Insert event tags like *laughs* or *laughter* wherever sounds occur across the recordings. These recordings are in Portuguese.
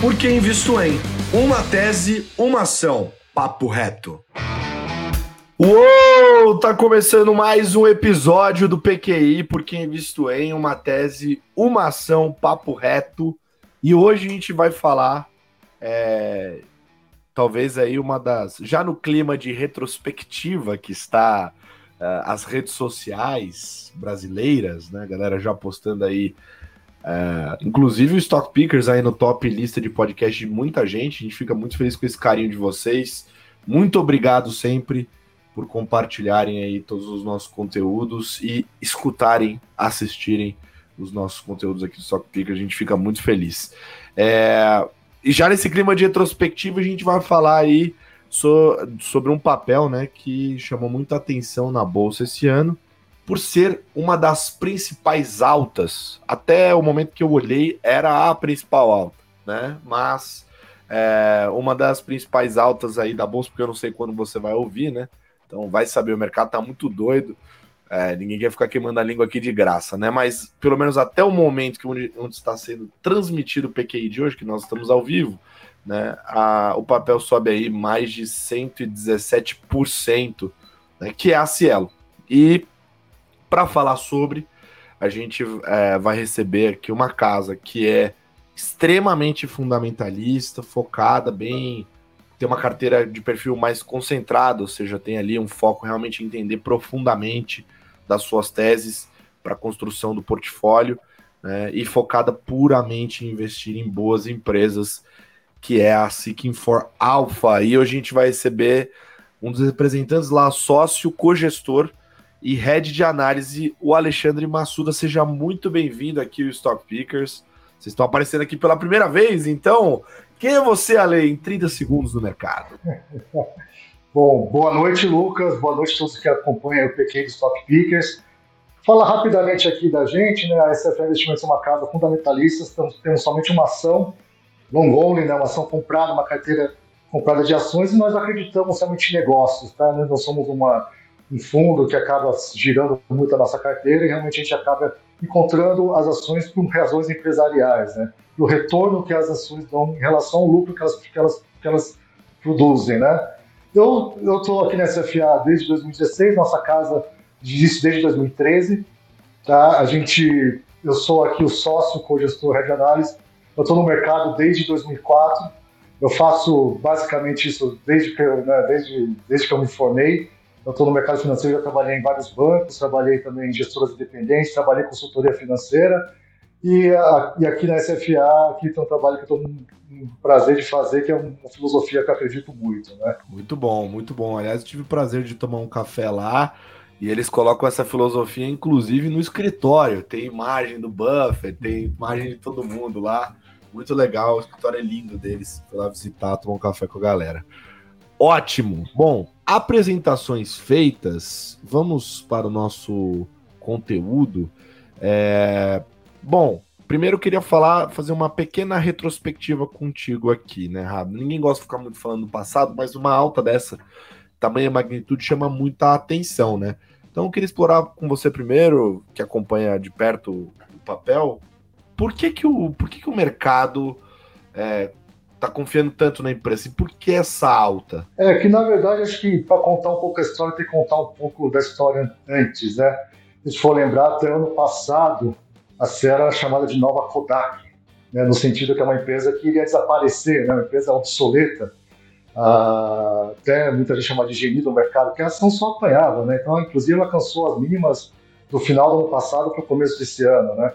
Por que invisto em? Uma tese, uma ação. Papo reto. Uou! Tá começando mais um episódio do PQI, Por que invisto em? Uma tese, uma ação. Papo reto. E hoje a gente vai falar. É, talvez aí uma das. Já no clima de retrospectiva que está uh, as redes sociais brasileiras, né? Galera já postando aí é, inclusive o Stock Pickers aí no top lista de podcast de muita gente. A gente fica muito feliz com esse carinho de vocês. Muito obrigado sempre por compartilharem aí todos os nossos conteúdos e escutarem, assistirem os nossos conteúdos aqui do Stock Pickers. A gente fica muito feliz. É, e já nesse clima de retrospectiva, a gente vai falar aí so, sobre um papel né, que chamou muita atenção na Bolsa esse ano por ser uma das principais altas. Até o momento que eu olhei, era a principal alta, né? Mas é, uma das principais altas aí da bolsa, porque eu não sei quando você vai ouvir, né? Então vai saber, o mercado tá muito doido. É, ninguém quer ficar queimando a língua aqui de graça, né? Mas pelo menos até o momento que onde, onde está sendo transmitido o PQI de hoje, que nós estamos ao vivo, né? A, o papel sobe aí mais de 117%, né? Que é a Cielo. E para falar sobre, a gente é, vai receber aqui uma casa que é extremamente fundamentalista, focada, bem. tem uma carteira de perfil mais concentrado, ou seja, tem ali um foco realmente em entender profundamente das suas teses para a construção do portfólio né, e focada puramente em investir em boas empresas, que é a Seeking for Alpha. E hoje a gente vai receber um dos representantes lá, sócio, co-gestor e head de análise, o Alexandre Massuda. Seja muito bem-vindo aqui ao Stock Pickers. Vocês estão aparecendo aqui pela primeira vez, então, quem é você, Ale, em 30 segundos no mercado? *laughs* Bom, boa noite, Lucas. Boa noite a todos que acompanham o PQ do Stock Pickers. Fala rapidamente aqui da gente, né? A SFA Investimentos é uma casa fundamentalista, estamos, temos somente uma ação, long only, né? uma ação comprada, uma carteira comprada de ações, e nós acreditamos somente em negócios, tá? Nós não somos uma um fundo que acaba girando muito a nossa carteira e realmente a gente acaba encontrando as ações por razões empresariais, né? O retorno que as ações dão em relação ao lucro que elas, que elas, que elas produzem, né? Eu estou aqui na SFA desde 2016, nossa casa existe desde 2013, tá? A gente, eu sou aqui o sócio co-gestor Red Análise, eu estou no mercado desde 2004, eu faço basicamente isso desde que né, desde, desde que eu me formei, eu estou no mercado financeiro, já trabalhei em vários bancos, trabalhei também em gestoras independentes, trabalhei em consultoria financeira e, a, e aqui na SFA, aqui tem um trabalho que eu estou um prazer de fazer, que é uma filosofia que eu acredito muito. Né? Muito bom, muito bom. Aliás, eu tive o prazer de tomar um café lá e eles colocam essa filosofia, inclusive, no escritório. Tem imagem do Buffett, tem imagem de todo mundo lá. Muito legal, o escritório é lindo deles. Fui lá visitar, tomar um café com a galera. Ótimo. Bom, apresentações feitas, vamos para o nosso conteúdo. É... Bom, primeiro eu queria falar, fazer uma pequena retrospectiva contigo aqui, né, Rabo? Ninguém gosta de ficar muito falando do passado, mas uma alta dessa tamanha magnitude chama muita atenção, né? Então eu queria explorar com você primeiro, que acompanha de perto o papel, por que que o, por que que o mercado é, tá confiando tanto na empresa? E por que essa alta? É que, na verdade, acho que para contar um pouco a história, tem que contar um pouco da história antes, né? Se for lembrar, até ano passado, a Sierra era chamada de Nova Kodak, né? no sentido que é uma empresa que iria desaparecer, né? uma empresa obsoleta. Ah, até muita gente chama de geni do mercado, porque a ação só apanhava, né? Então, inclusive, ela alcançou as mínimas do final do ano passado para o começo desse ano, né?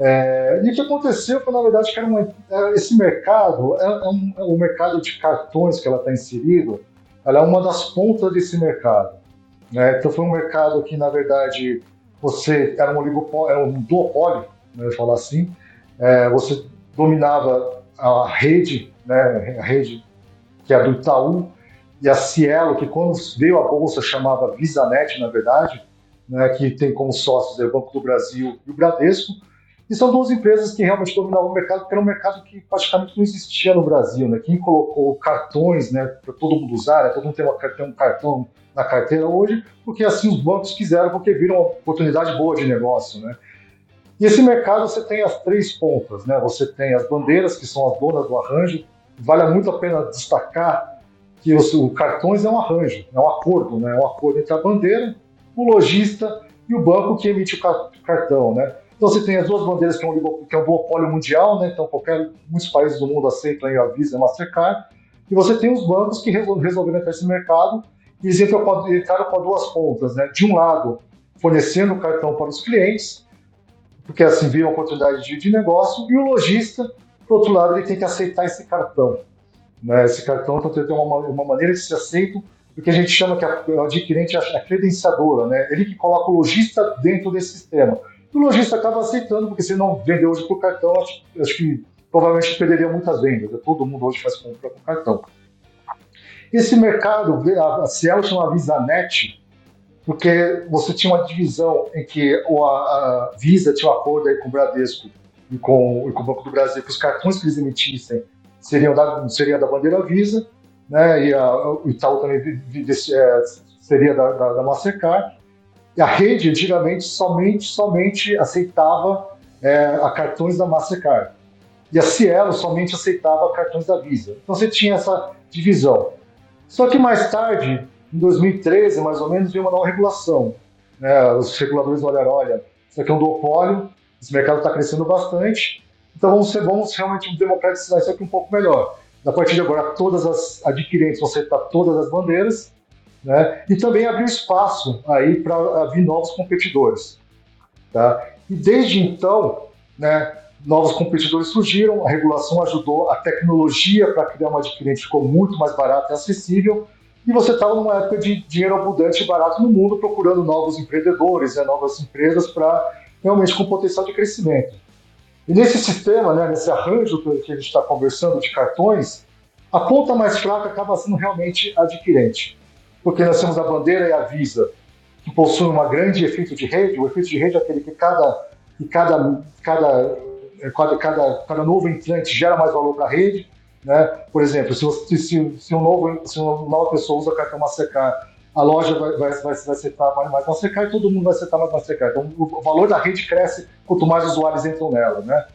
É, e o que aconteceu foi, na verdade, que uma, é, esse mercado, é, é, um, é, o mercado de cartões que ela está inserido, ela é uma das pontas desse mercado. Né? Então foi um mercado que, na verdade, você era um oligopólio, era um duopólio, né, falar assim, é, você dominava a rede, né, a rede que é do Itaú, e a Cielo, que quando veio a bolsa chamava VisaNet, na verdade, né, que tem como sócios o Banco do Brasil e o Bradesco, e são duas empresas que realmente dominavam o mercado, porque era um mercado que praticamente não existia no Brasil. Né? Quem colocou cartões né, para todo mundo usar, né? todo mundo tem, uma, tem um cartão na carteira hoje, porque assim os bancos quiseram, porque viram uma oportunidade boa de negócio. Né? E esse mercado você tem as três pontas, né? Você tem as bandeiras, que são as donas do arranjo. Vale muito a pena destacar que os, o cartões é um arranjo, é um acordo, né? É um acordo entre a bandeira, o lojista e o banco que emite o cartão, né? Então você tem as duas bandeiras que é um, que é um duopólio mundial, né? Então qualquer muitos países do mundo aceitam a Visa e a Mastercard. E você tem os bancos que resolveram entrar nesse mercado e eles entraram com duas pontas, né? De um lado, fornecendo o cartão para os clientes, porque assim viram oportunidade de, de negócio, e o lojista, por outro lado, ele tem que aceitar esse cartão. Né? Esse cartão então, tem uma, uma maneira de ser aceito, o que a gente chama que a, o adquirente é a credenciadora, né? ele que coloca o lojista dentro desse sistema. O lojista acaba aceitando, porque se não vender hoje por cartão, acho, acho que provavelmente perderia muitas vendas. Todo mundo hoje faz compra com cartão. Esse mercado, a Cielo chama VisaNet, porque você tinha uma divisão em que a, Visa tinha um acordo com o Bradesco e com, e com o Banco do Brasil que os cartões que eles emitissem seriam da, seriam da bandeira Visa, né, e a, o Itaú também é, seria da, da, da Mastercard. E a rede, antigamente, somente, somente aceitava é, a cartões da Mastercard. E a Cielo somente aceitava cartões da Visa. Então você tinha essa divisão. Só que mais tarde, em 2013, mais ou menos, veio uma nova regulação. Né? Os reguladores olharam, olha, isso aqui é um duopólio, esse mercado está crescendo bastante, então vamos, ser, vamos realmente democratizar isso aqui um pouco melhor. A partir de agora, todas as adquirentes vão aceitar todas as bandeiras, né? e também abrir espaço aí para vir novos competidores. Tá? E desde então, né, novos competidores surgiram, a regulação ajudou, a tecnologia para criar uma adquirente ficou muito mais barata e acessível, e você estava numa época de dinheiro abundante e barato no mundo, procurando novos empreendedores, né, novas empresas para realmente com potencial de crescimento. E nesse sistema, né, nesse arranjo que a gente está conversando de cartões, a ponta mais fraca acaba sendo realmente adquirente. Porque nós temos a bandeira e a Visa, que possuem um grande efeito de rede. O efeito de rede é aquele que cada, que cada, cada, cada, cada, cada novo entrante gera mais valor para a rede. Né? Por exemplo, se, você, se, se, um novo, se uma nova pessoa usa cartão Mastercard, a loja vai, vai, vai, vai mais, mais Mastercard e todo mundo vai aceitar mais Mastercard. Então, o valor da rede cresce quanto mais usuários entram nela. Né?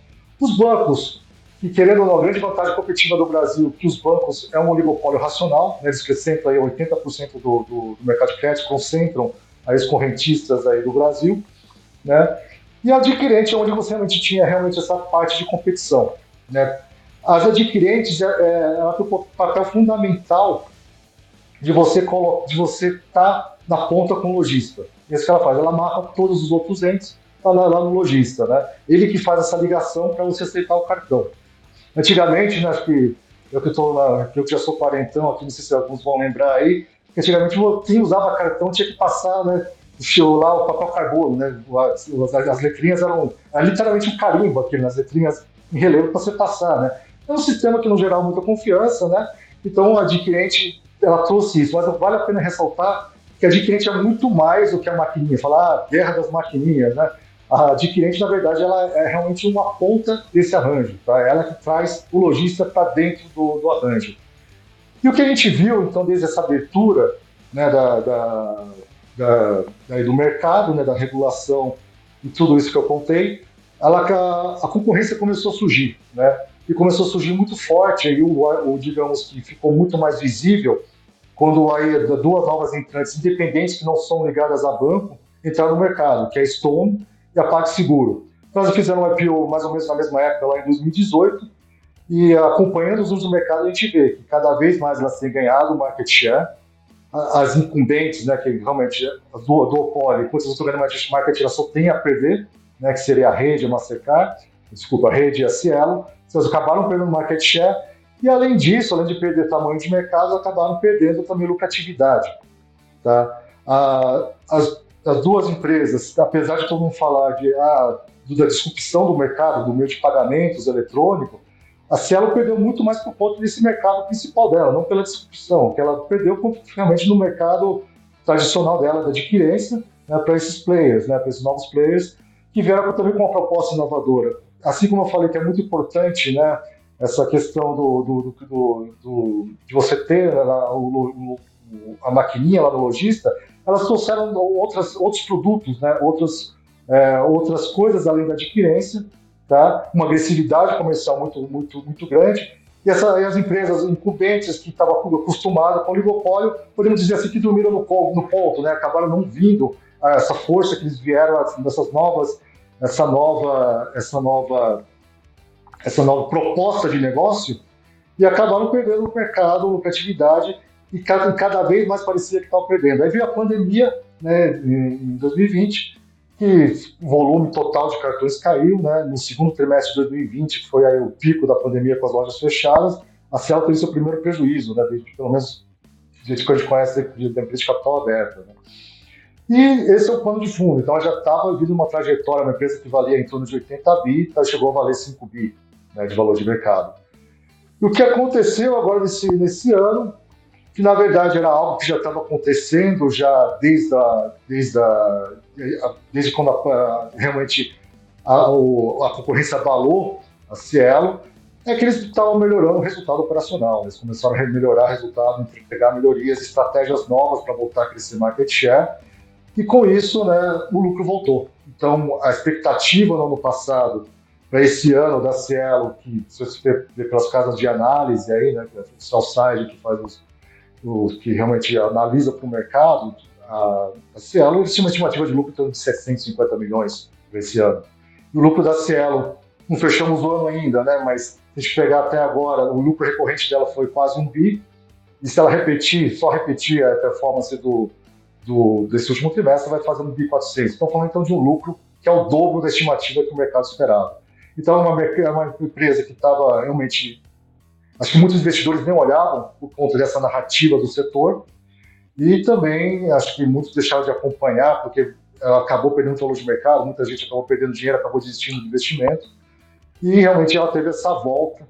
Os bancos, que querendo ou não, a grande vantagem competitiva do Brasil que os bancos é um oligopólio racional, né? eles concentram aí 80% do, do, do mercado de crédito, concentram aí os correntistas aí do Brasil, né? E adquirente é onde você realmente tinha realmente essa parte de competição, né? As adquirentes, é, é, ela tem um papel fundamental de você de você estar tá na ponta com o lojista. Isso que ela faz, ela amarra todos os outros entes lá, lá no lojista, né? Ele que faz essa ligação para você aceitar o cartão. Antigamente, né, acho que eu que estou lá, eu que já sou quarentão aqui, não sei se alguns vão lembrar aí, que antigamente quem usava cartão tinha que passar, né? lá o papel carbono, né? As, as letrinhas eram, era literalmente um carimbo aqui nas letrinhas em relevo para você passar, né? É um sistema que não gerava muita confiança, né? Então a adquirente ela trouxe isso, mas vale a pena ressaltar que a adquirente é muito mais do que a maquininha. Falar ah, guerra das maquininhas, né? A adquirente, na verdade, ela é realmente uma ponta desse arranjo, tá? Ela que traz o lojista para dentro do, do, arranjo. E o que a gente viu, então, desde essa abertura né, da, da, da, do mercado, né, da regulação e tudo isso que eu contei, ela, a, a concorrência começou a surgir, né? e começou a surgir muito forte, aí o, o, digamos que ficou muito mais visível quando aí duas novas entrantes independentes que não são ligadas a banco entraram no mercado, que é a Stone e a PagSeguro. Então, elas fizeram um IPO mais ou menos na mesma época, lá em 2018, e acompanhando os números do mercado, a gente vê que cada vez mais elas têm ganhado market share, as incumbentes, né, que realmente a duopólio, enquanto elas estão ganhando market share, só têm a perder, né, que seria a rede, a Mastercard, desculpa, a rede e a Cielo, elas acabaram perdendo market share e, além disso, além de perder tamanho de mercado, acabaram perdendo também lucratividade. Tá? Ah, as, as, duas empresas, apesar de todo mundo falar de, ah, da disrupção do mercado, do meio de pagamentos eletrônico, a Cielo perdeu muito mais por conta desse mercado principal dela, não pela disrupção, que ela perdeu realmente no mercado tradicional dela, da adquirência, né, para esses players, né, para esses novos players, que vieram também com uma proposta inovadora. Assim como eu falei que é muito importante, né, essa questão do, do, do, do de você ter lá, o, o, a maquininha lá no lojista, elas trouxeram outras, outros produtos, né, outros, é, outras coisas além da adquirência, tá? uma agressividade comercial muito, muito, muito grande. E, essa, e as empresas incumbentes que estavam acostumadas com o oligopólio, podemos dizer assim, que dormiram no, no ponto, né? acabaram não vindo essa força que eles vieram, essas novas, essa nova, essa nova, essa nova proposta de negócio, e acabaram perdendo o mercado, lucratividade, e cada, cada vez mais parecia que estavam perdendo. Aí veio a pandemia, né, em 2020, que o volume total de cartões caiu, né? No segundo trimestre de 2020 foi aí o pico da pandemia com as lojas fechadas. A Cielo teve seu primeiro prejuízo, né? Desde, pelo menos desde que a gente conhece da empresa de capital aberta. Né? E esse é o plano de fundo. Então, ela já estava vindo uma trajetória, uma empresa que valia em torno de 80 bi, tá, chegou a valer 5 bi né, de valor de mercado. E o que aconteceu agora nesse, nesse ano que na verdade era algo que já estava acontecendo já desde, a, desde, a, desde quando a, realmente a, a, concorrência abalou a Cielo, é que eles estavam melhorando o resultado operacional. Eles começaram a melhorar o resultado, pegar melhorias, estratégias novas para voltar a crescer market share, e com isso né, o lucro voltou. Então, a expectativa no ano passado para esse ano da Cielo, que se você ver pelas casas de análise aí, né, que é o Southside que faz os, o, que realmente analisa para o mercado, a, a Cielo tinha uma estimativa de lucro de 750 milhões para esse ano. E o lucro da Cielo, não fechamos o ano ainda, né? mas se a gente pegar até agora, o lucro recorrente dela foi quase um bi, e se ela repetir, só repetir a performance do, do, desse último trimestre, vai fazer um bi 400. Estamos falando então de um lucro que é o dobro da estimativa que o mercado esperava. Então, é uma, é uma empresa que estava realmente Acho que muitos investidores nem olhavam por conta dessa narrativa do setor e também acho que muitos deixaram de acompanhar porque ela acabou perdendo valor de mercado, muita gente acabou perdendo dinheiro, acabou desistindo do investimento e realmente ela teve essa volta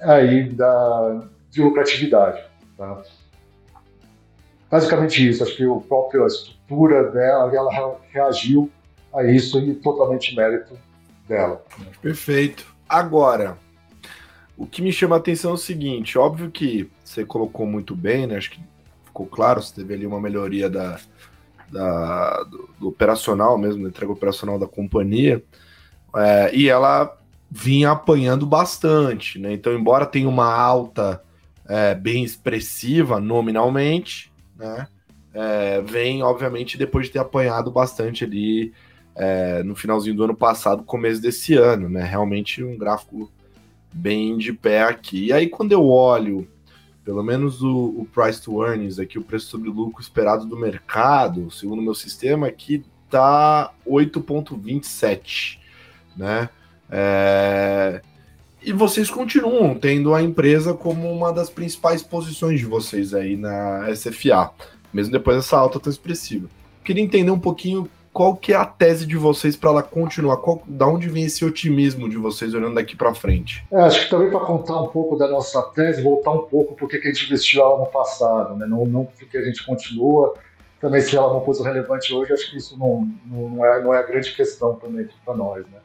aí da, de lucratividade. Tá? Basicamente isso, acho que o próprio a estrutura dela, ela reagiu a isso e totalmente mérito dela. Perfeito. Agora, o que me chama a atenção é o seguinte: óbvio que você colocou muito bem, né? Acho que ficou claro, você teve ali uma melhoria da, da do, do, operacional mesmo, da entrega operacional da companhia, é, e ela vinha apanhando bastante, né? Então, embora tenha uma alta é, bem expressiva nominalmente, né? É, vem, obviamente, depois de ter apanhado bastante ali é, no finalzinho do ano passado, começo desse ano, né? Realmente um gráfico bem de pé aqui. E aí, quando eu olho, pelo menos o, o price to earnings, aqui, o preço sobre lucro esperado do mercado, segundo o meu sistema, aqui tá 8,27, né? É... E vocês continuam tendo a empresa como uma das principais posições de vocês aí na SFA, mesmo depois dessa alta tão expressiva. Queria entender um pouquinho qual que é a tese de vocês para ela continuar? Qual, da onde vem esse otimismo de vocês olhando daqui para frente? É, acho que também para contar um pouco da nossa tese, voltar um pouco porque que a gente investiu ela no passado, né? não, não porque a gente continua. Também se ela é uma coisa relevante hoje, acho que isso não, não, é, não é a grande questão também para nós. Né?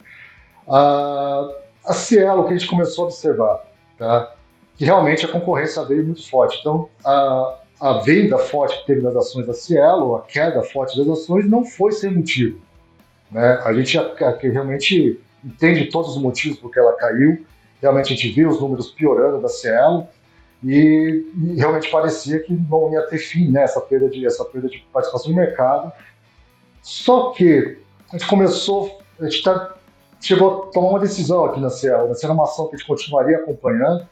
A, a Cielo, que a gente começou a observar, tá? que realmente a concorrência veio muito forte. Então, a venda forte que teve das ações da Cielo, a queda forte das ações, não foi sem motivo. Né? A gente realmente entende todos os motivos por que ela caiu, realmente a gente viu os números piorando da Cielo, e, e, realmente parecia que não ia ter fim né, essa, perda de, essa perda de participação no mercado. Só que a gente começou, a gente tá, chegou a tomar uma decisão aqui na Cielo, né? era uma ação que a gente continuaria acompanhando,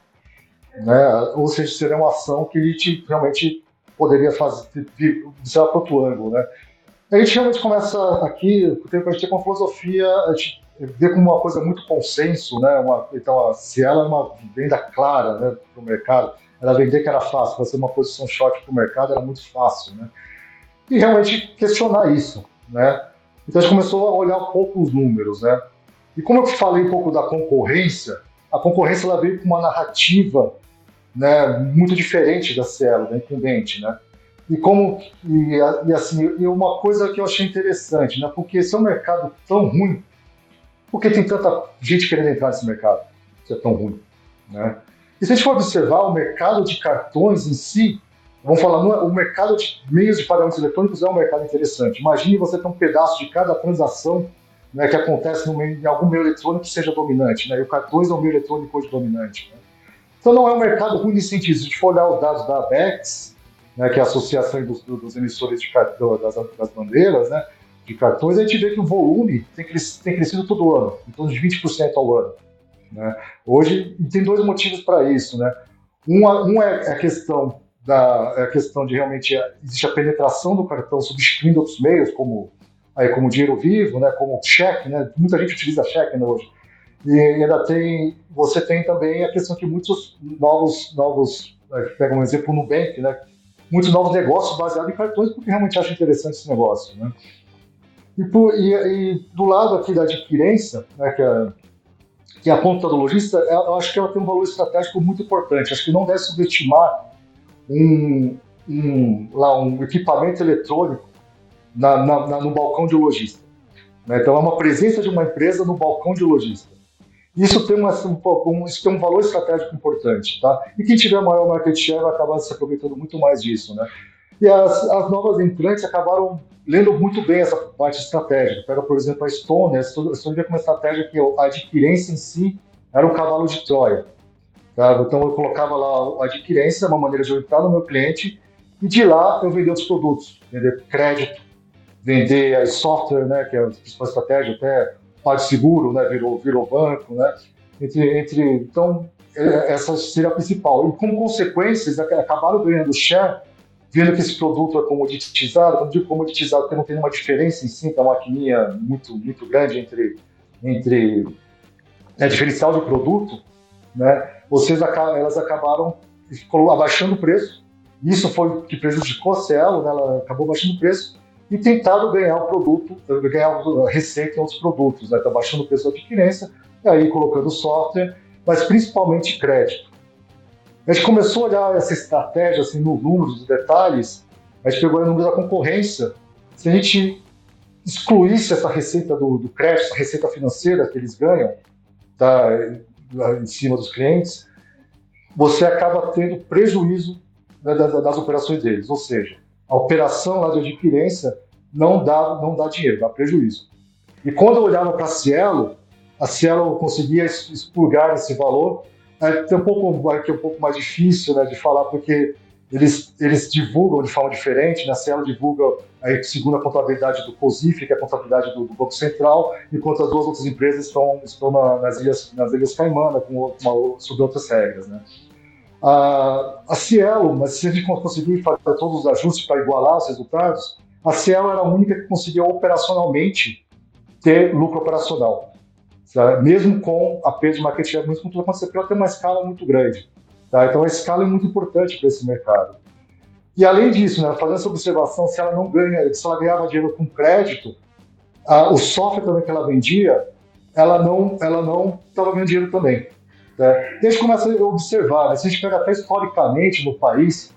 né? Ou seja, seria uma ação que gente realmente poderia fazer, de, para outro ângulo, né? A gente realmente começa aqui, tem a gente tem uma filosofia, a gente vê como uma coisa muito consenso, né? Uma, então, se ela é uma venda clara né, para o mercado, ela vender que era fácil, fazer uma posição short para o mercado era muito fácil, né? E realmente questionar isso, né? Então a gente começou a olhar um pouco os números, né? E como eu falei um pouco da concorrência, a concorrência ela veio com uma narrativa né, muito diferente da da incumbente, né? E como e, e assim, e uma coisa que eu achei interessante, né? Porque esse é um mercado tão ruim, por que tem tanta gente querendo entrar nesse mercado? Se é tão ruim, né? E se a gente for observar o mercado de cartões em si, vamos falar, é, o mercado de meios de pagamentos eletrônicos é um mercado interessante. Imagine você ter um pedaço de cada transação né, que acontece meio, em algum meio eletrônico que seja dominante, né, e o cartões é um meio eletrônico hoje dominante. Né. Então não é um mercado ruim nesse sentido. Se a gente for olhar os dados da ABEX, né, que é a Associação dos, dos Emissores de Cartão, das, das Bandeiras, né, de cartões, a gente vê que o volume tem crescido, tem crescido todo ano, em torno de 20% ao ano. Né. Hoje, tem dois motivos para isso. Né. Um, um é a questão da é a questão de realmente existe a penetração do cartão substituindo outros meios, como aí como dinheiro vivo, né, como cheque, né, muita gente utiliza cheque né, hoje. E ainda tem, você tem também a questão que muitos novos, novos, é, pega um exemplo no Nubank, né, muitos novos negócios baseados em cartões, porque realmente acho interessante esse negócio, né. E, por, e, e do lado aqui da adquirência, né, que, é, que é a ponta do lojista, eu acho que ela tem um valor estratégico muito importante. Acho que não deve subestimar um, um, lá, um equipamento eletrônico na, na, na, no balcão de lojista. Né? Então, é uma presença de uma empresa no balcão de lojista. Isso tem, uma, um, isso tem um valor estratégico importante. Tá? E quem tiver maior market share vai acabar se aproveitando muito mais disso. Né? E as, as novas entrantes acabaram lendo muito bem essa parte estratégica. Pega, por exemplo, a Estônia. A Estônia veio com uma estratégia que a adquirência em si era um cavalo de Troia. Tá? Então, eu colocava lá a adquirência, uma maneira de eu entrar no meu cliente, e de lá eu vender os produtos, vender crédito, vender software, né, que é a principal estratégia, até PagSeguro, né, virou, virou banco, né, entre, entre, então, é, essa seria a principal. E como consequência, eles acabaram ganhando share, vendo que esse produto é comoditizado, quando digo comoditizado, porque não tem uma diferença em si, é uma maquininha muito, muito grande entre, entre né, diferencial de produto, né, vocês, elas acabaram abaixando o preço, isso foi o que prejudicou a Cielo, né, ela acabou baixando o preço, e tentado ganhar o produto, ganhar receita em outros produtos, né? Está baixando o preço da adquirência, e aí colocando software, mas principalmente crédito. A gente começou a olhar essa estratégia assim, nos números, nos detalhes, a gente pegou o número da concorrência. Se a gente excluísse essa receita do, do crédito, essa receita financeira que eles ganham tá, em cima dos clientes, você acaba tendo prejuízo né, das, das operações deles. Ou seja, a operação lá de adquirência não dá, não dá dinheiro, dá prejuízo. E quando eu olhava para a Cielo, a Cielo conseguia expurgar esse valor. É, um pouco, é um pouco mais difícil né, de falar, porque eles, eles divulgam de forma diferente. Né? Cielo divulga aí, segundo a contabilidade do COSIF, que é a contabilidade do, do Banco Central, enquanto as duas outras empresas estão, estão na, nas, ilhas, nas Ilhas Caimana, com uma, sob outras regras. Né? A, a Cielo, mas se a gente conseguir fazer todos os ajustes para igualar os resultados, a Cielo era a única que conseguia operacionalmente ter lucro operacional. Sabe? Mesmo com a perda de mesmo com tudo acontecendo, ela tem uma escala muito grande. Tá? Então a escala é muito importante para esse mercado. E além disso, né, fazendo essa observação, se ela não ganha, se ela ganhava dinheiro com crédito, a, o software também que ela vendia, ela não ela não estava ganhando dinheiro também. Né? E a gente começa a observar, né? se a gente pega até historicamente no país,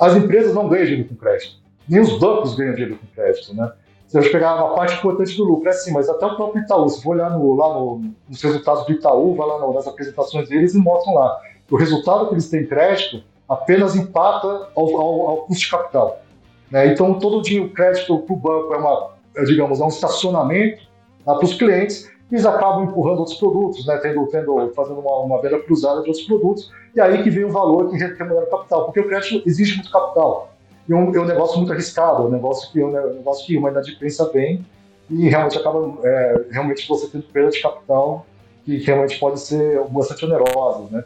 as empresas não ganham dinheiro com crédito, nem os bancos ganham dinheiro com crédito. Né? Se a gente pegar uma parte importante do lucro, é assim, mas até o próprio Itaú, se for olhar no, lá no, nos resultados do Itaú, vai lá nas apresentações deles e mostram lá. O resultado que eles têm crédito apenas empata ao, ao, ao custo de capital. Né? Então, todo o dinheiro crédito para o banco é uma, é, digamos, é um estacionamento tá, para os clientes eles acabam empurrando outros produtos, né, tendo, tendo, fazendo uma, uma venda cruzada de outros produtos, e aí que vem o valor que remunera o capital, porque o crédito exige muito capital. E é um, é um negócio muito arriscado, é um negócio que, é um negócio que uma inadimplência bem e realmente acaba, é, realmente você tendo perda de capital que realmente pode ser bastante onerosa, né.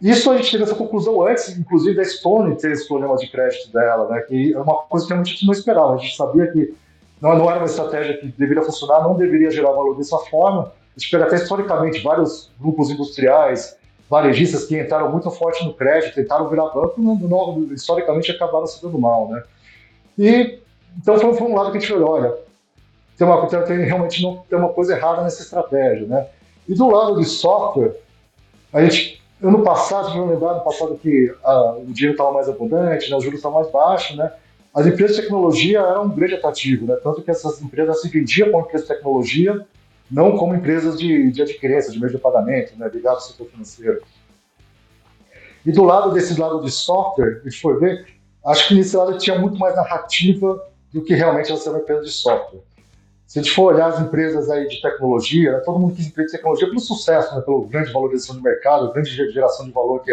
Isso a gente teve essa conclusão antes, inclusive, da Stone ter esse problema de crédito dela, né, que é uma coisa que a gente não esperava. A gente sabia que não, não era uma estratégia que deveria funcionar, não deveria gerar valor dessa forma. A gente até historicamente vários grupos industriais, varejistas que entraram muito forte no crédito, tentaram virar banco, não, não, historicamente acabaram se dando mal, né? E então foi, foi, um lado que a gente olhou, olha, tem uma, tem, realmente não tem uma coisa errada nessa estratégia, né? E do lado de software, a gente, ano passado, se não lembrar, no passado que ah, o dinheiro estava mais abundante, né, os juros estavam mais baixos, né? As empresas de tecnologia eram um grande atrativo, né? tanto que essas empresas se vendiam como empresas de tecnologia, não como empresas de, de adquirência, de meio de pagamento, né? ligado ao setor financeiro. E do lado desse lado de software, a gente foi ver, acho que nesse lado tinha muito mais narrativa do que realmente ela ser uma empresa de software. Se a gente for olhar as empresas aí de tecnologia, né, todo mundo quis empresa de tecnologia pelo sucesso, né, pelo grande valorização de mercado, grande geração de valor que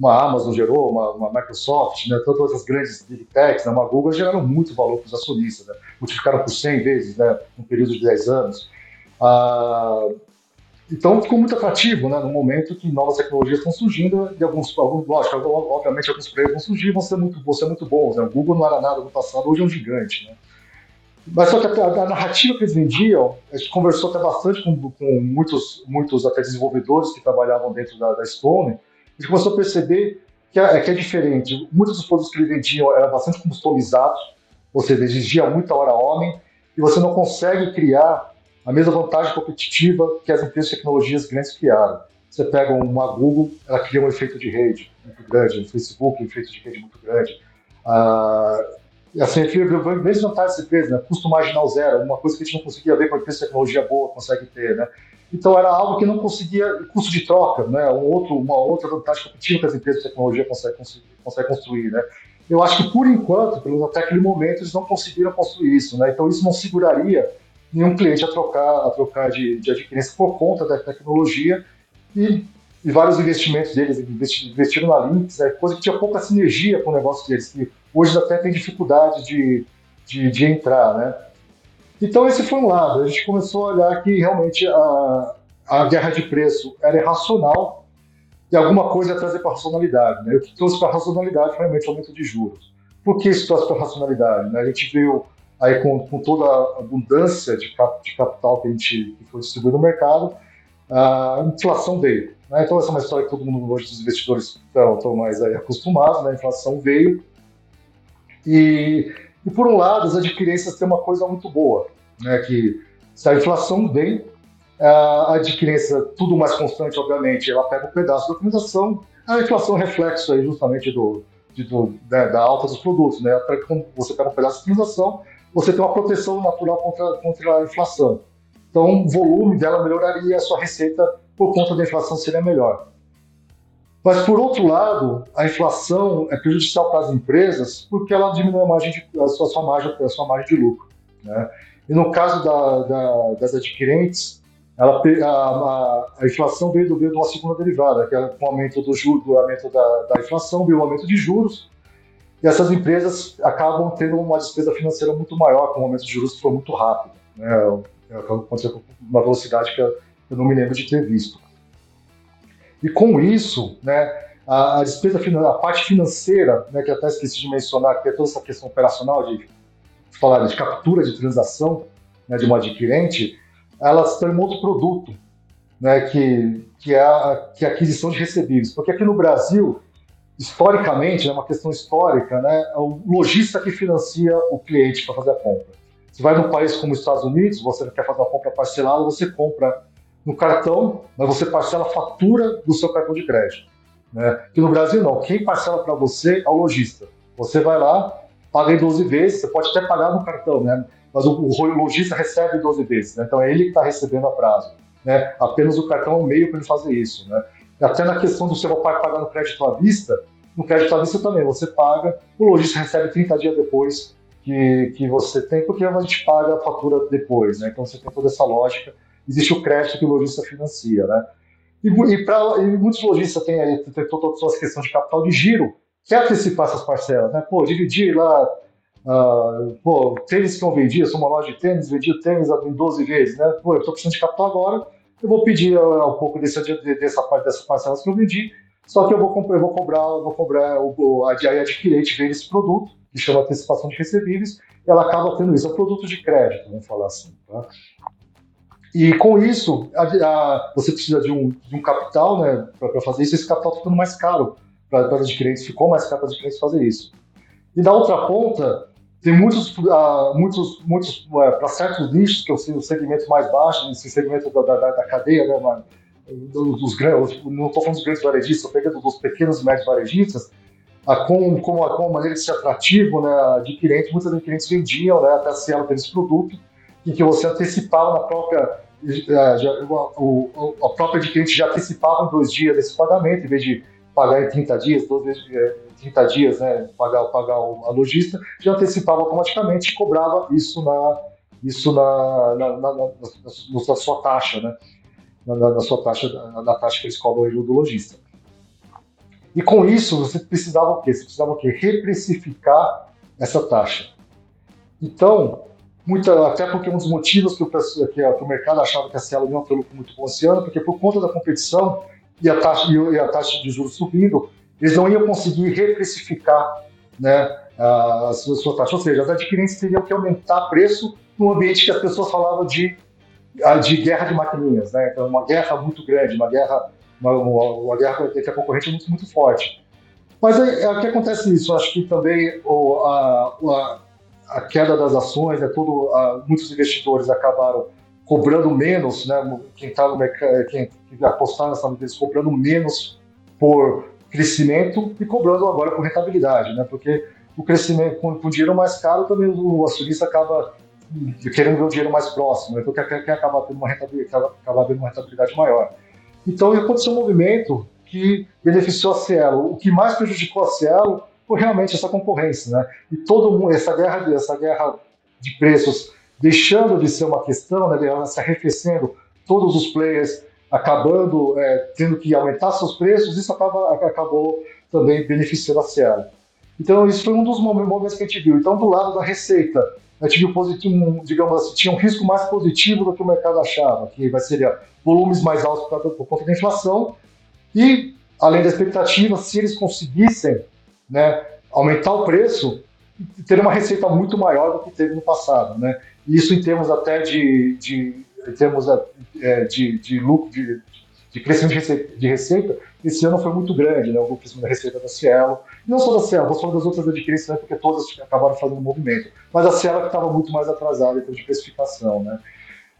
uma Amazon gerou, uma, uma Microsoft, né, todas as grandes big techs, né, uma Google geraram muito valor para os acionistas, né, multiplicaram por 100 vezes né, num período de 10 anos. Ah, então ficou muito atrativo, né, no momento que novas tecnologias estão surgindo e alguns, alguns lógico, obviamente alguns players vão surgir, vão ser muito, vão ser muito bons. Né? O Google não era nada no passado, hoje é um gigante. Né? Mas só que a, a, narrativa que eles vendiam, a gente conversou até bastante com, com muitos, muitos até desenvolvedores que trabalhavam dentro da, da Stone, gente começou a perceber que é, que é diferente. Muitos dos produtos que eles vendiam eram bastante customizados, ou seja, exigia muita hora homem, e você não consegue criar a mesma vantagem competitiva que as empresas de tecnologias grandes criaram. Você pega uma Google, ela cria um efeito de rede muito grande, um Facebook, um efeito de rede muito grande. Ah, assim, grandes vantagens dessa empresa, né? custo marginal zero, uma coisa que a gente não conseguia ver com a empresa de tecnologia boa consegue ter, né? Então era algo que não conseguia, custo de troca, né? Um outro, uma outra vantagem competitiva que as empresas de tecnologia conseguem, conseguem construir, né? Eu acho que por enquanto, pelo até aquele momento, eles não conseguiram construir isso, né? Então isso não seguraria nenhum cliente a trocar, a trocar de, de adquirência por conta da tecnologia e, e vários investimentos deles investiram na Lynx, né? coisa que tinha pouca sinergia com o negócio deles, que hoje até tem dificuldade de, de, de entrar, né? Então esse foi um lado. A gente começou a olhar que realmente a, a guerra de preço era irracional e alguma coisa trazer para a racionalidade. Né? O que trouxe para a racionalidade foi realmente o aumento de juros. Por que isso trouxe para a racionalidade? Né? A gente viu aí com, com, toda a abundância de, de capital que a gente que foi distribuído no mercado, a inflação veio. Né? Então essa é uma história que todo mundo hoje os investidores estão mais aí acostumados, né? a inflação veio e e por um lado, as adquirências têm uma coisa muito boa, né, que se a inflação vem, a adquirência, tudo mais constante, obviamente, ela pega um pedaço da otimização, a inflação é reflexo aí justamente do, de, do né, da alta dos produtos, né? Quando você pega um pedaço de otimização, você tem uma proteção natural contra, contra a inflação. Então, o volume dela melhoraria, a sua receita por conta da inflação seria melhor. Mas, por outro lado, a inflação é prejudicial para as empresas porque ela diminui a, margem de, a, sua, a sua, margem, a sua margem de lucro. Né? E no caso da, da, das adquirentes, ela, a, a, inflação veio, veio de uma segunda derivada, que é com o aumento do juro, do aumento da, da inflação, veio o aumento de juros, e essas empresas acabam tendo uma despesa financeira muito maior, com o aumento de juros que foi muito rápido. Né? Aconteceu com uma velocidade que eu não me lembro de ter visto. E com isso, né, a, a despesa, a parte financeira, né, que até esqueci de mencionar, que é toda essa questão operacional de, falar de captura de transação né, de uma adquirente, ela se torna um outro produto, né, que, que, é a, que é a aquisição de recebíveis. Porque aqui no Brasil, historicamente, é uma questão histórica, né, é o lojista que financia o cliente para fazer a compra. Você vai num país como os Estados Unidos, você quer fazer uma compra parcelada, você compra no cartão, mas você parcela a fatura do seu cartão de crédito. Né? Que no Brasil não, quem parcela para você é o lojista. Você vai lá, paga em 12 vezes, você pode até pagar no cartão, né? mas o, o lojista recebe 12 vezes, né? então é ele que está recebendo a prazo. Né? Apenas o cartão é um meio para ele fazer isso. Né? Até na questão do seu pai pagar no crédito à vista, no crédito à vista também, você paga, o lojista recebe 30 dias depois que, que você tem, porque a gente paga a fatura depois. Né? Então você tem toda essa lógica existe o crédito que o lojista financia, né? E, e, pra, e muitos lojistas têm aí tem toda a sua questão de capital de giro, quer antecipar essas parcelas, né? Pô, dividir lá, uh, pô, tênis que eu vendia, sou uma loja de tênis, vendi o tênis em 12 vezes, né? Pô, eu estou precisando de capital agora, eu vou pedir uh, um pouco desse, dessa parte dessas parcelas que eu vendi, só que eu vou, eu vou cobrar, eu vou cobrar o, a, a adquirente vende esse produto, que chama antecipação de recebíveis, ela acaba tendo isso, é um produto de crédito, vamos falar assim, tá? E com isso, a, a, você precisa de um, de um capital né, para fazer isso, esse capital está ficando mais caro para as adquirentes, ficou mais caro para as adquirentes fazer isso. E da outra ponta, tem muitos, uh, muitos, muitos uh, para certos nichos, que são os segmentos mais baixos, esse segmento da, da, da cadeia, né, dos, dos grandes, não estou falando dos grandes varejistas, estou pegando dos pequenos e médios varejistas, uh, com, com, a, com a maneira de ser atrativo, né, adquirente, muitos adquirentes vendiam né, até a Cielo desse produto, em que você antecipava na própria o, a própria adquirente já antecipava em dois dias desse pagamento, em vez de pagar em 30 dias, duas vezes, 30 dias, né, pagar, pagar a lojista, já antecipava automaticamente e cobrava isso na, isso na, na, na, na, na sua taxa, né? Na, na, sua taxa, na, taxa que eles cobram do lojista. E com isso, você precisava o quê? Você precisava o quê? Reprecificar essa taxa. Então, muita, até porque um dos motivos que o, que, o mercado achava que a Cielo não teve lucro muito bom esse ano, porque por conta da competição e a taxa, e a taxa de juros subindo, eles não iam conseguir reprecificar né, a sua, sua taxa. Ou seja, as adquirentes teriam que aumentar preço num ambiente que as pessoas falavam de, de guerra de maquininhas. Né? Então, uma guerra muito grande, uma guerra, uma, uma guerra entre a concorrente muito, muito forte. Mas é, é, o que acontece isso. Acho que também o, a, a, a, queda das ações, né, tudo, a, muitos investidores acabaram cobrando menos, né, quem está no mercado, quem, quem apostar nessa empresa cobrando menos por crescimento e cobrando agora por rentabilidade, né? Porque o crescimento com, com dinheiro mais caro também o acionista acaba querendo ver o dinheiro mais próximo, então quer, quer acabar tendo uma rentabilidade, acabar tendo uma rentabilidade maior. Então aconteceu um movimento que beneficiou a Cielo. O que mais prejudicou a Cielo foi realmente essa concorrência, né? E todo mundo, essa guerra, essa guerra de preços deixando de ser uma questão, né? Se arrefecendo, todos os players acabando é, tendo que aumentar seus preços, isso acaba, acabou também beneficiando a Cielo. Então, isso foi um dos momentos que a gente viu. Então, do lado da receita, a gente viu positivo, digamos assim, tinha um risco mais positivo do que o mercado achava, que vai ser volumes mais altos por, por conta da inflação, e, além da expectativa, se eles conseguissem né, aumentar o preço, ter uma receita muito maior do que teve no passado. Né? Isso em termos até de, de em termos é, de, de lucro, de, de crescimento de receita, de esse ano foi muito grande, né, o crescimento da receita da Cielo. Não só da Cielo, vou falar das outras adquirentes, né, porque todas acabaram fazendo movimento. Mas a Cielo que estava muito mais atrasada em termos de precificação. Né.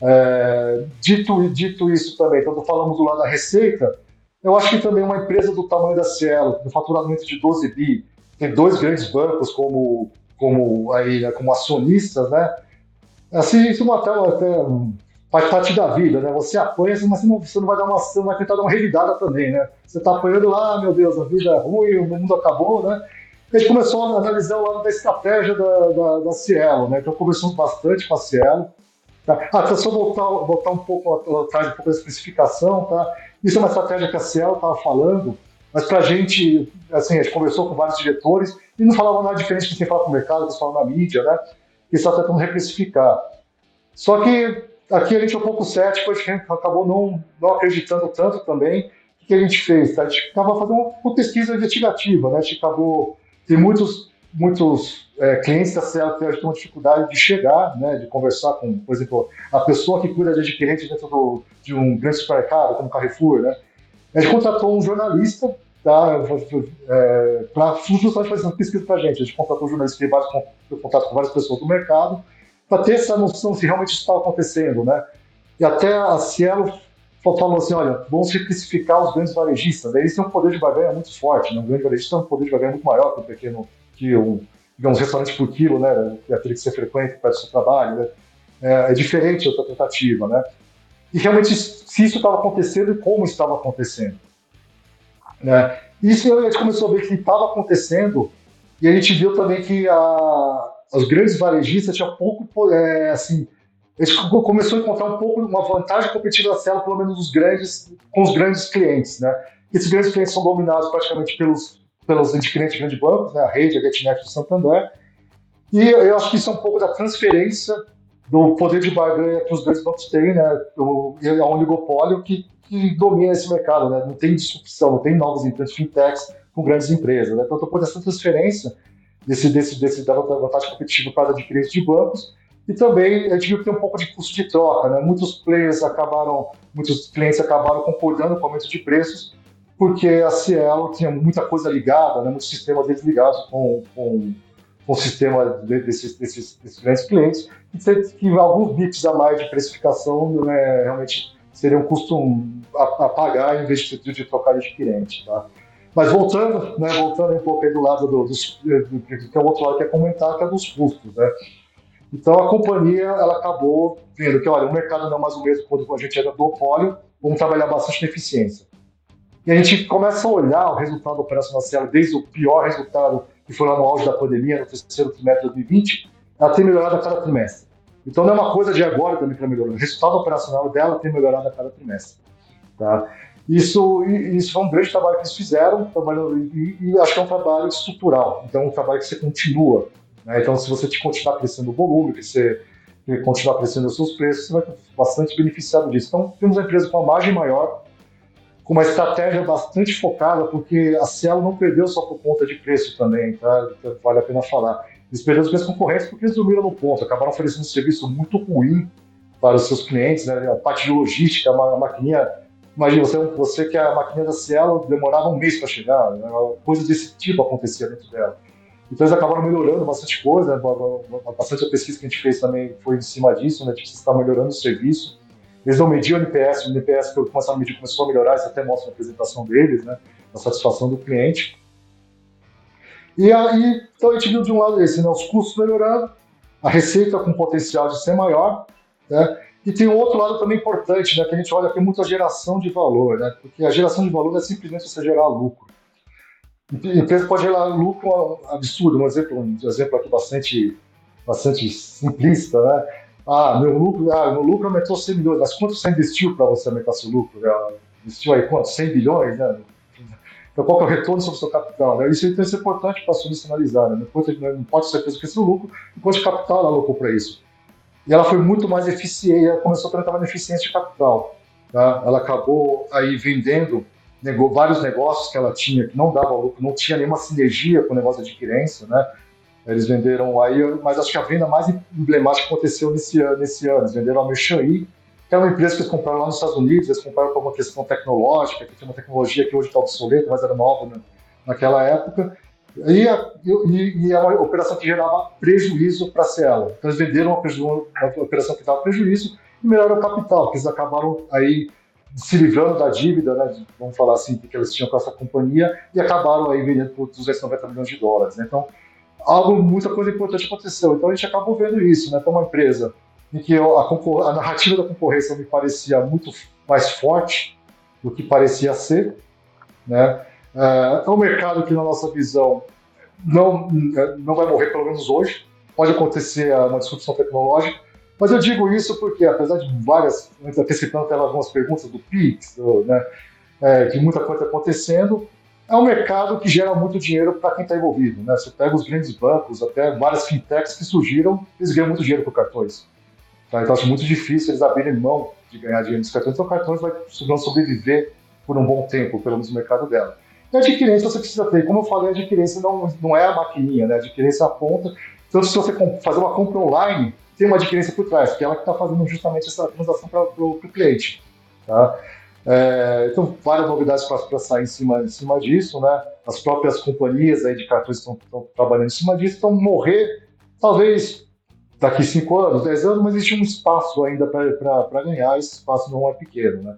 É, dito, dito isso também, quando falamos do lado da receita, eu acho que também uma empresa do tamanho da Cielo, do faturamento de 12 bi, tem dois grandes bancos como, como, aí, como acionistas, né? Assim, isso é até, até faz parte da vida, né? Você apanha, mas você não, você não vai dar uma, você vai tentar dar uma revidada também, né? Você tá apanhando lá, ah, meu Deus, a vida é ruim, o mundo acabou, né? A gente começou a analisar o lado da estratégia da, da, da Cielo, né? Então conversamos bastante com a Cielo. Tá? Ah, só voltar, voltar um pouco atrás, um pouco da especificação, tá? Isso é uma estratégia que a Cielo estava falando, mas para a gente, assim, a gente conversou com vários diretores e não falavam nada diferente do que você fala com o mercado, que você fala na mídia, né? Que está tentando reprecificar. Só que Aqui a gente é um pouco cético, a gente acabou não, não acreditando tanto também. O que a gente fez? Tá? A gente acabou fazendo uma pesquisa investigativa, né? a gente acabou. Tem muitos, muitos é, clientes da CEL que têm dificuldade de chegar, né? de conversar com, por exemplo, a pessoa que cuida de adquirente dentro do, de um grande supermercado, como Carrefour. Né? A gente contratou um jornalista tá, é, para justamente fazer uma pesquisa para a gente. A gente contratou um jornalista que teve contato com várias pessoas do mercado para ter essa noção se realmente isso estava acontecendo, né? E até a Cielo falou assim, olha, vamos reprecificar os grandes varejistas. Eles têm um poder de barganha muito forte, né? Um grande varejista tem um poder de barganha muito maior que um pequeno, que um, digamos, restaurante por quilo, né? Que é aquele que você frequenta para o seu trabalho, né? É, é diferente outra tentativa, né? E realmente, se isso estava acontecendo e como estava acontecendo. Né? Isso a gente começou a ver que estava acontecendo e a gente viu também que a, os grandes varejistas tinham pouco, é, assim, a gente começou a encontrar um pouco uma vantagem competitiva da Cielo, pelo menos os grandes, com os grandes clientes, né? Esses grandes clientes são dominados praticamente pelos, pelos adquirentes de grandes bancos, né? A Rede, a GetNet do Santander, e eu acho que isso é um pouco da transferência do poder de barganha que os grandes bancos têm, né? O, é um oligopólio que, que domina esse mercado, né? Não tem disrupção, não tem novos entrantes fintechs com grandes empresas, né? Então, por essa transferência, desse, desse, desse, da vantagem competitiva para adquirir de bancos. E também a gente viu que tem um pouco de custo de troca, né? Muitos players acabaram, muitos clientes acabaram concordando com o aumento de preços, porque a Cielo tinha muita coisa ligada, né? muitos sistemas deles ligados com, com, com o sistema desses, desses, desses grandes clientes, e que alguns bits a mais de precificação né, realmente seria um custo a, a pagar em vez de, de trocar de adquirente. Tá? Mas voltando, né, voltando um pouco aí do lado do, dos, do, que é o outro lado que é comentar, que é dos custos, né? Então a companhia ela acabou vendo que olha, o mercado não é mais o mesmo quando a gente era duopólio, vamos trabalhar bastante na eficiência. E a gente começa a olhar o resultado operacional Cielo desde o pior resultado que foi lá no auge da pandemia, no terceiro trimestre de 2020, ela tem melhorado a cada trimestre. Então não é uma coisa de agora também que está melhorando. O resultado operacional dela tem melhorado a cada trimestre. Tá? Isso, isso foi um grande trabalho que eles fizeram, trabalhando, e, e acho que é um trabalho estrutural. Então, é um trabalho que você continua. Né? Então, se você continuar crescendo o volume, que você continuar crescendo os seus preços, você vai bastante beneficiado disso. Então, temos uma empresa com uma margem maior, com uma estratégia bastante focada, porque a Cielo não perdeu só por conta de preço também, tá? Então, vale a pena falar. Eles perderam os meus concorrentes porque eles dormiram no ponto, acabaram oferecendo um serviço muito ruim para os seus clientes, né? A parte de logística, a maquininha. Imagina, você, você que a maquininha da Cielo demorava um mês para chegar, né? coisas desse tipo acontecia dentro dela. Então eles acabaram melhorando bastante coisa, né? bastante a pesquisa que a gente fez também foi em cima disso, né? Tipo, você está melhorando o serviço. Eles não mediam o NPS, o NPS que a medir começou a melhorar, isso até mostra na apresentação deles, né? A satisfação do cliente. E aí, então a gente viu de um lado esse, né? Os custos melhorando, a receita com potencial de ser maior, né? E tem um outro lado também importante, né? Que a gente olha aqui muito a geração de valor, né? Porque a geração de valor é simplesmente você gerar lucro. A empresa pode gerar lucro absurdo, um exemplo, um exemplo aqui bastante, bastante simplista, né? Ah, meu lucro, ah, meu lucro aumentou 100 milhões, mas quanto você investiu para você aumentar seu lucro? Investiu aí quanto? 100 bilhões, né? Então, qual é o retorno sobre o seu capital? Né? Isso, então, isso é importante para a acionista analisar. Né? Não pode ser certeza que esse lucro, quanto de capital ela alocou para isso. E ela foi muito mais eficiente, ela começou a tentar mais eficiência de capital. Tá? Ela acabou aí vendendo vários negócios que ela tinha que não dava lucro, não tinha nenhuma sinergia com o negócio de adquirência, né? Eles venderam aí, mas acho que a venda mais emblemática aconteceu nesse ano, nesse ano. Eles venderam a Merchanny, que é uma empresa que eles compraram lá nos Estados Unidos, eles compraram por uma questão tecnológica, que tem uma tecnologia que hoje está obsoleta, mas era nova né, naquela época. E a, e, e é uma operação que gerava prejuízo para a Cielo. Então eles venderam uma, uma operação que dava prejuízo e melhoraram o capital, porque eles acabaram aí se livrando da dívida, né, vamos falar assim, que eles tinham com essa companhia, e acabaram aí vendendo por 290 milhões de dólares. Né? Então, algo, muita coisa importante aconteceu. Então, a gente acabou vendo isso, né? Então, uma empresa em que a, a narrativa da concorrência me parecia muito mais forte do que parecia ser, né? É, é um mercado que, na nossa visão, não, não vai morrer, pelo menos hoje. Pode acontecer uma disrupção tecnológica, mas eu digo isso porque, apesar de várias, antecipando até algumas perguntas do PIX, do, né, é, de muita coisa acontecendo, é um mercado que gera muito dinheiro para quem está envolvido. Né? Você pega os grandes bancos, até várias fintechs que surgiram, eles ganham muito dinheiro com cartões. Tá? Então acho muito difícil eles abrirem mão de ganhar dinheiro nos cartões, então o cartões vai sobreviver por um bom tempo, pelo menos no mercado dela. E a adquirência você precisa ter. Como eu falei, a adquirência não, não é a maquininha, né? a adquirência é ponta. Então, se você fazer uma compra online, tem uma adquirência por trás, que é ela que está fazendo justamente essa transação para o cliente. Tá? É, então, várias novidades para sair em cima, em cima disso, né? As próprias companhias aí de cartões estão trabalhando em cima disso, então morrer, talvez daqui 5 anos, 10 anos, mas existe um espaço ainda para ganhar, esse espaço não é pequeno, né?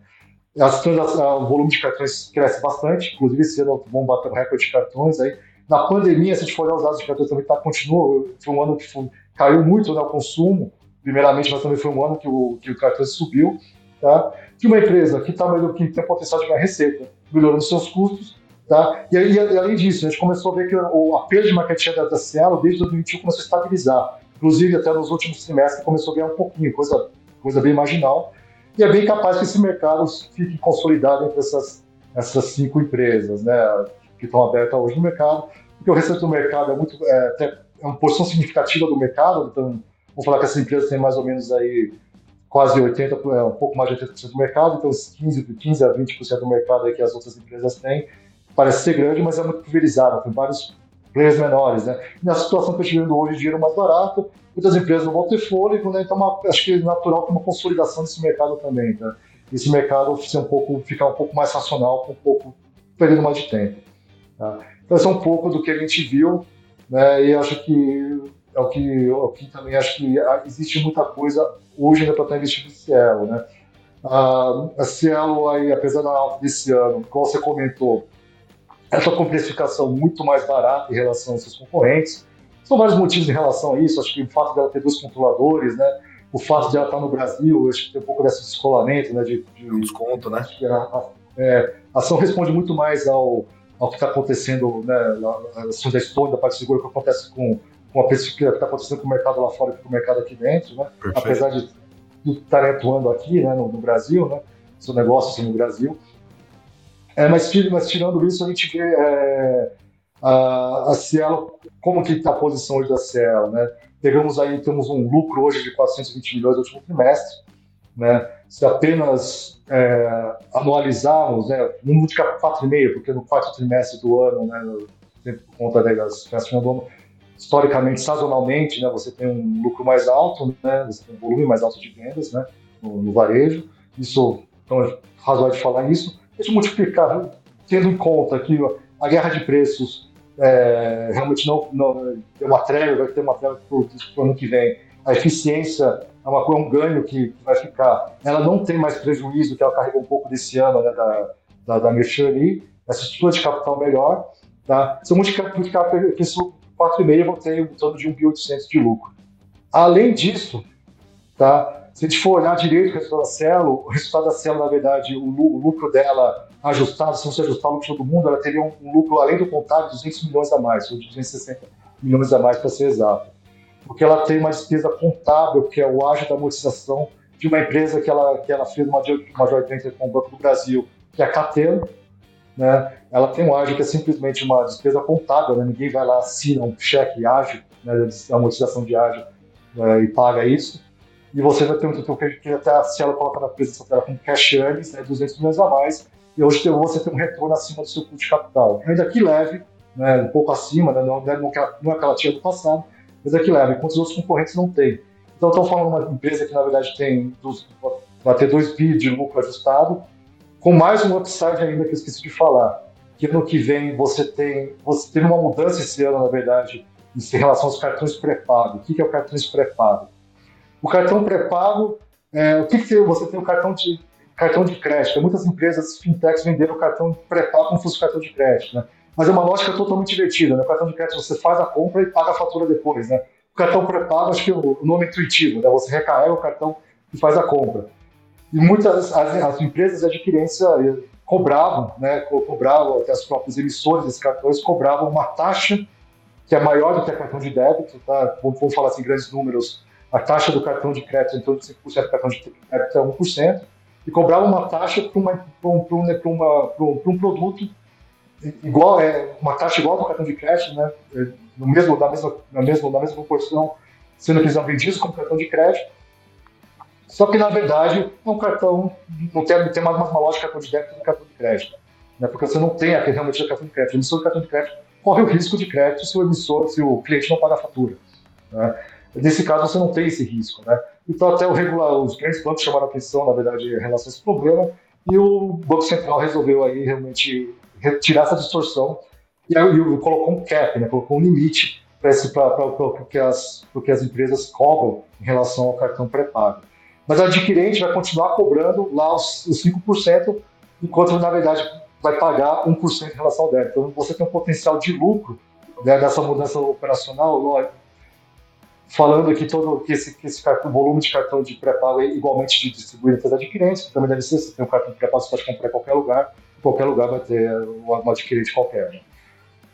As o volume de cartões cresce bastante, inclusive esse ano vamos bater um recorde de cartões aí. Na pandemia, se a gente for olhar os dados de cartões também, tá, continua, foi um ano que foi, caiu muito né, o consumo, primeiramente, mas também foi um ano que o, que o cartão subiu, tá? De uma empresa que, tá, que tem potencial de ganhar receita, melhorando seus custos, tá? E, e, e, além disso, a gente começou a ver que o, a perda de market share da, da Cielo desde 2021 começou a estabilizar, inclusive até nos últimos trimestres começou a ganhar um pouquinho, coisa, coisa bem marginal, e é bem capaz que esse mercado fique consolidado entre essas, essas cinco empresas, né, que estão abertas hoje no mercado, porque o restante do mercado é muito, é, é uma porção significativa do mercado, então vamos falar que essas empresas têm mais ou menos aí quase 80, é, um pouco mais de 80% do mercado, então os 15, 15 a 20% do mercado aí que as outras empresas têm, parece ser grande, mas é muito pulverizado, tem vários players menores, né? E na situação que eu estou vivendo hoje, dinheiro mais barato, muitas empresas não vão ter fôlego, né? Então uma, acho que é natural ter uma consolidação desse mercado também, tá? Esse mercado ser um pouco, ficar um pouco mais racional, com um pouco, período mais de tempo. Tá? Então, esse é um pouco do que a gente viu né? E acho que é o que, é o que também acho que existe muita coisa hoje ainda para estar investindo em Cielo, né? A, Cielo aí, apesar da alta desse ano, como você comentou, essa com precificação muito mais barata em relação aos seus concorrentes. São vários motivos em relação a isso. Acho que o fato dela ter dois controladores, né? O fato de ela estar no Brasil, acho que tem um pouco desse descolamento, né? De, de desconto, né? A, a, é, a ação responde muito mais ao ao que está acontecendo, né, na, na da Estônia, da parte segura, que acontece com, com a pesquisa que está acontecendo com o mercado lá fora e com o mercado aqui dentro, né? apesar de estarem atuando aqui né, no, no Brasil, né? seu negócio assim, no Brasil. É, mas, mas, tirando isso, a gente vê é, a, a Cielo, como que está a posição hoje da Cielo, né? Pegamos aí, temos um lucro hoje de 420 milhões no último trimestre, né? Se apenas é, anualizarmos, né, não multiplicar 4,5, porque no quarto trimestre do ano, né, por conta das festas do ano, historicamente, sazonalmente, né, você tem um lucro mais alto, né, você tem um volume mais alto de vendas né, no, no varejo. Isso, então, é razoável de falar isso. A gente multiplicar, tendo em conta que a guerra de preços é, realmente não, não tem uma trégua, vai ter uma trégua para o ano que vem. A eficiência é uma coisa, um ganho que vai ficar. Ela não tem mais prejuízo que ela carregou um pouco desse ano né, da, da, da Merchani, essa estrutura de capital melhor. Tá? Se eu multiplicar, multiplicar isso 4,5, eu vou ter em torno de 1.800 de lucro. Além disso, tá? se a gente for olhar direito o resultado da Cielo, o resultado da Cielo, na verdade, o, lucro dela ajustado, se você ajustar o lucro do mundo, ela teria um, um lucro, além do contábil, de 200 milhões a mais, ou 260 milhões a mais, para ser exato. Porque ela tem uma despesa contábil, que é o ágio da amortização de uma empresa que ela, que ela fez uma, uma joint venture com o Banco do Brasil, que é a Cateno, né? Ela tem um ágio que é simplesmente uma despesa contábil, né? ninguém vai lá assina um cheque ágil, né, amortização de ágio né, e paga isso. E você vai ter um tutor que até a Cielo coloca na presença dela com cash earnings, né, 200 milhões a mais, e hoje você tem um retorno acima do seu custo de capital. Ainda que leve, né, um pouco acima, né, não, não, não é que ela tinha do passado, mas é que leve, enquanto os outros concorrentes não têm. Então, estão falando de uma empresa que, na verdade, tem dos, vai ter 2 bi de lucro ajustado, com mais um upside ainda que eu esqueci de falar, que no que vem você tem, você teve uma mudança esse ano, na verdade, em relação aos cartões pré-pago. O que é o cartão pré-pago? O cartão pré-pago, é, o que, que você tem o cartão de cartão de crédito? Muitas empresas fintechs venderam o cartão pré-pago como se fosse cartão de crédito, né? Mas é uma lógica totalmente invertida. Né? O cartão de crédito você faz a compra e paga a fatura depois, né? O cartão pré-pago, acho que o nome é intuitivo, né? Você recarrega o cartão e faz a compra. E muitas as, as empresas de adquirência eh, cobravam, né, cobravam, até as próprias emissoras desses cartões cobravam uma taxa que é maior do que a cartão de débito, tá? Vamos, falar assim, grandes números, a taxa do cartão de crédito em torno de 5% do cartão de crédito é 1%, e cobravam uma taxa para um, um, né, um, um produto igual, é, uma taxa igual do cartão de crédito, né, é, no mesmo, na, mesma, na, mesma, na mesma proporção, sendo que eles são vendidos como cartão de crédito, só que, na verdade, é um cartão, não tem, tem mais uma lógica de débito do cartão de crédito. Né? Porque você não tem aquele, realmente o cartão de crédito. O emissor do cartão de crédito corre o risco de crédito se o emissor, se o cliente não pagar a fatura. Né? Nesse caso, você não tem esse risco. Né? Então, até o regular, os grandes bancos chamaram atenção, na verdade, em relação a esse problema, e o Banco Central resolveu aí realmente retirar essa distorção e aí colocou um cap, né? colocou um limite para o que as empresas cobram em relação ao cartão pré-pago. Mas o adquirente vai continuar cobrando lá os, os 5%, enquanto na verdade vai pagar 1% em relação ao débito. Então você tem um potencial de lucro né, dessa mudança operacional, lógico, falando aqui todo que esse, que esse cartão, volume de cartão de pré-pago é igualmente distribuído entre os adquirentes, também deve ser, você tem um cartão de pré-pago, você pode comprar em qualquer lugar, em qualquer lugar vai ter um adquirente qualquer. Né?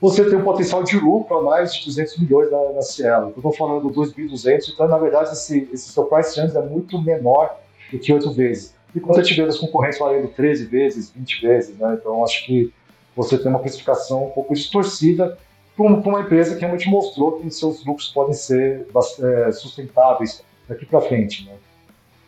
Você tem um potencial de lucro a mais de 200 milhões na, na Cielo. Eu estou falando 2.200, então, na verdade, esse, esse seu price earnings é muito menor do que 8 vezes. E quando você tiver os concorrentes valendo 13 vezes, 20 vezes, né? Então, acho que você tem uma precificação um pouco distorcida para uma empresa que realmente mostrou que seus lucros podem ser é, sustentáveis daqui para frente, né?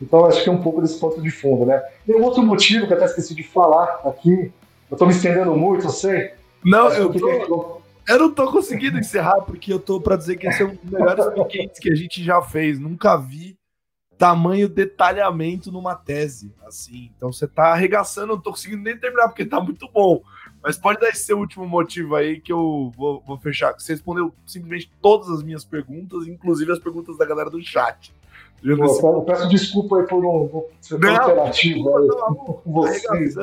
Então, acho que é um pouco desse ponto de fundo, né? E um outro motivo que eu até esqueci de falar aqui, eu estou me estendendo muito, eu sei, não, eu, tô, eu não tô conseguindo encerrar, porque eu tô para dizer que esse é um dos melhores weekends que a gente já fez. Nunca vi tamanho detalhamento numa tese, assim. Então você tá arregaçando, não tô conseguindo nem terminar, porque tá muito bom. Mas pode dar esse seu último motivo aí que eu vou, vou fechar. Você respondeu simplesmente todas as minhas perguntas, inclusive as perguntas da galera do chat. Eu, peço desculpa aí por não ser tão interativo com vocês.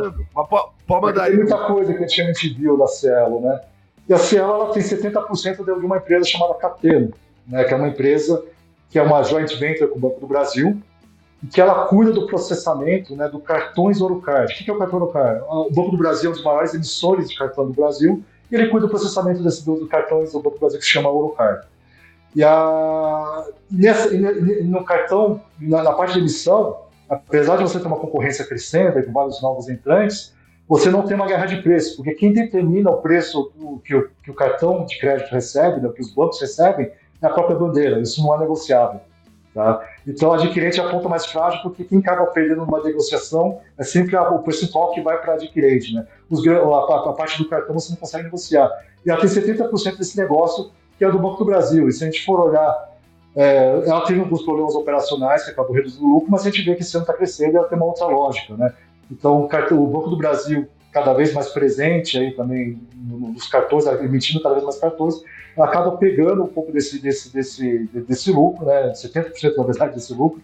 Pode mandar Tem muita coisa que a gente viu da Cielo, né? E a Cielo ela tem 70% de uma empresa chamada Cateno, né? que é uma empresa que é uma joint venture com o Banco do Brasil, e que ela cuida do processamento né, do cartões Orocard. O que é o cartão Orocard? O Banco do Brasil é um dos maiores emissores de cartão do Brasil, e ele cuida do processamento desses do cartões do Banco do Brasil que se chama Orocard. E a, nessa, no cartão, na, na, parte de emissão, apesar de você ter uma concorrência crescendo com vários novos entrantes, você não tem uma guerra de preço, porque quem determina o preço que o, que o cartão de crédito recebe, né, que os bancos recebem, é a própria bandeira. Isso não é negociável. Tá? Então, o adquirente é a ponta mais frágil, porque quem acaba perdendo numa negociação é sempre a, o percentual que vai para adquirente. Né? Os, a, a, parte do cartão você não consegue negociar. E ela tem 70% desse negócio, que é do Banco do Brasil. E se a gente for olhar, é, ela teve alguns problemas operacionais, que acabou reduzindo o lucro, mas a gente vê que esse ano está crescendo e ela tem uma outra lógica. Né? Então, o, Banco do Brasil cada vez mais presente aí também nos cartões, emitindo cada vez mais cartões, acaba pegando um pouco desse, desse, desse, desse lucro, né, 70% na verdade desse lucro,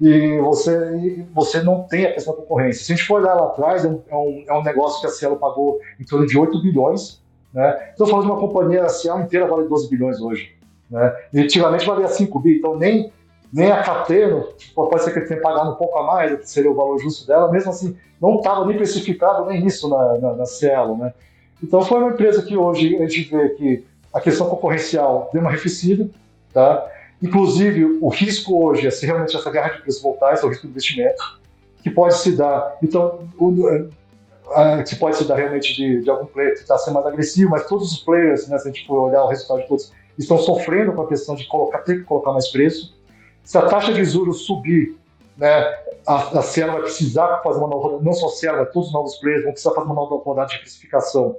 e você, você não tem a questão da concorrência. Se a gente for olhar lá atrás, é um, é um é negócio que a Cielo pagou em torno de 8 bilhões, né? Estou falando de uma companhia, a Cielo inteira vale 12 bilhões hoje. Né? Antigamente valia 5 bi, então nem, nem a Cateno, pode ser que ele tenha pagado um pouco a mais, que seria o valor justo dela, mesmo assim, não estava nem especificado nem isso na, na, na Cielo. Né? Então foi uma empresa que hoje a gente vê que a questão concorrencial deu uma arrefecida, tá? Inclusive, o risco hoje é se realmente essa guerra de preços voltar, esse é o risco de investimento, que pode se dar. Então, que pode se dar realmente de, de algum player que está sendo mais agressivo, mas todos os players, né, se a gente for olhar o resultado de todos, estão sofrendo com a questão de colocar, ter que colocar mais preço. Se a taxa de juros subir, né, a, a Cielo vai precisar fazer uma nova, não só a Cielo, todos os novos players vão precisar fazer uma nova rodada de precificação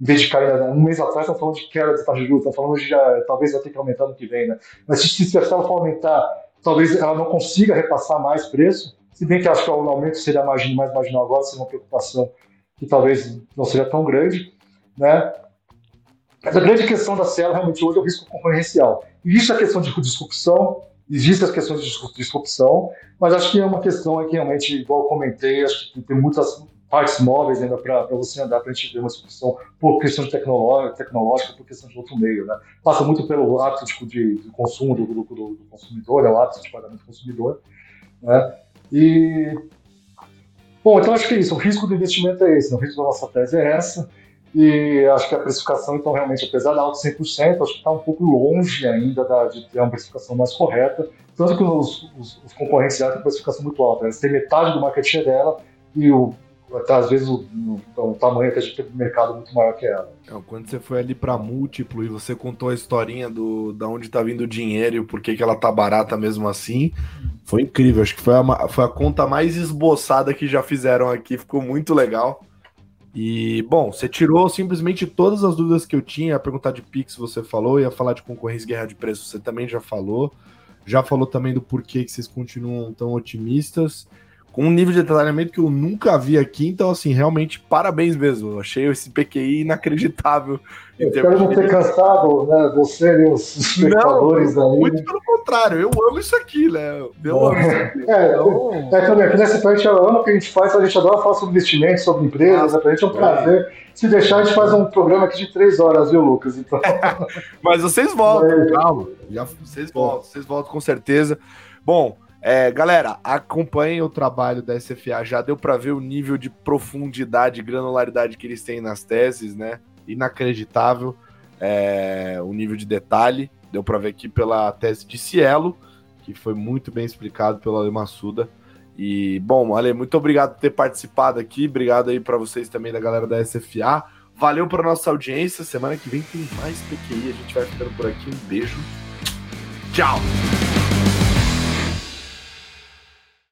em vez de cair, um mês atrás estão falando de queda de taxa de juros, estão falando de já, talvez vai ter que aumentar no que vem, né? Mas se, se ela for aumentar, talvez ela não consiga repassar mais preço, se bem que acho que o aumento seria mais marginal agora, seria uma preocupação que talvez não seja tão grande, né? Mas a grande questão da Cielo realmente hoje é o risco concorrencial. Existe a questão de disrupção, existem as questões de disrupção, mas acho que é uma questão que realmente, igual eu comentei, acho que tem muitas partes móveis ainda para você andar, para a gente ter uma discussão por questão de tecnológica, por questão de outro meio. Né? Passa muito pelo hábito tipo, de, de consumo do, do, do, consumidor, é o hábito de pagamento do consumidor. Né? E, bom, então acho que é isso. O risco do investimento é esse, né? o risco da nossa tese é essa. E acho que a precificação, então, realmente, apesar da alta 100%, acho que está um pouco longe ainda da, de ter uma precificação mais correta. Tanto que os, os, os concorrentes já têm precificação muito alta. Eles têm metade do market share dela e o até às vezes o, o, tamanho a tem no mercado muito maior que ela. É, quando você foi ali para múltiplo e você contou a historinha do da onde tá vindo o dinheiro e por que, ela tá barata mesmo assim, foi incrível. Acho que foi a, foi a conta mais esboçada que já fizeram aqui, ficou muito legal. E, bom, você tirou simplesmente todas as dúvidas que eu tinha. Ia perguntar de Pix, você falou, ia falar de concorrência e guerra de preços, você também já falou. Já falou também do porquê que vocês continuam tão otimistas com um nível de detalhamento que eu nunca vi aqui. Então, assim, realmente, parabéns mesmo. Eu achei esse PQI inacreditável. Eu espero não ter cansado né, você e os espectadores não, aí. Muito pelo contrário, eu amo isso aqui, né? Eu amo isso aqui. *laughs* É, então... é também, aqui nessa parte, eu amo que a gente faz, a gente adora falar sobre investimentos, sobre empresas, ah, pra gente é um prazer. É. Se deixar, a gente faz um programa aqui de três horas, viu, Lucas? Então... *laughs* Mas vocês voltam, calma. Já, vocês voltam, vocês voltam com certeza. Bom, é, galera, acompanhem o trabalho da SFA, já deu para ver o nível de profundidade granularidade que eles têm nas teses, né? Inacreditável é, o nível de detalhe. Deu para ver aqui pela tese de Cielo, que foi muito bem explicado pelo Ale Massuda. E, bom, Ale, muito obrigado por ter participado aqui. Obrigado aí para vocês também da galera da SFA. Valeu para nossa audiência. Semana que vem tem mais PQI. A gente vai ficando por aqui. Um beijo. Tchau.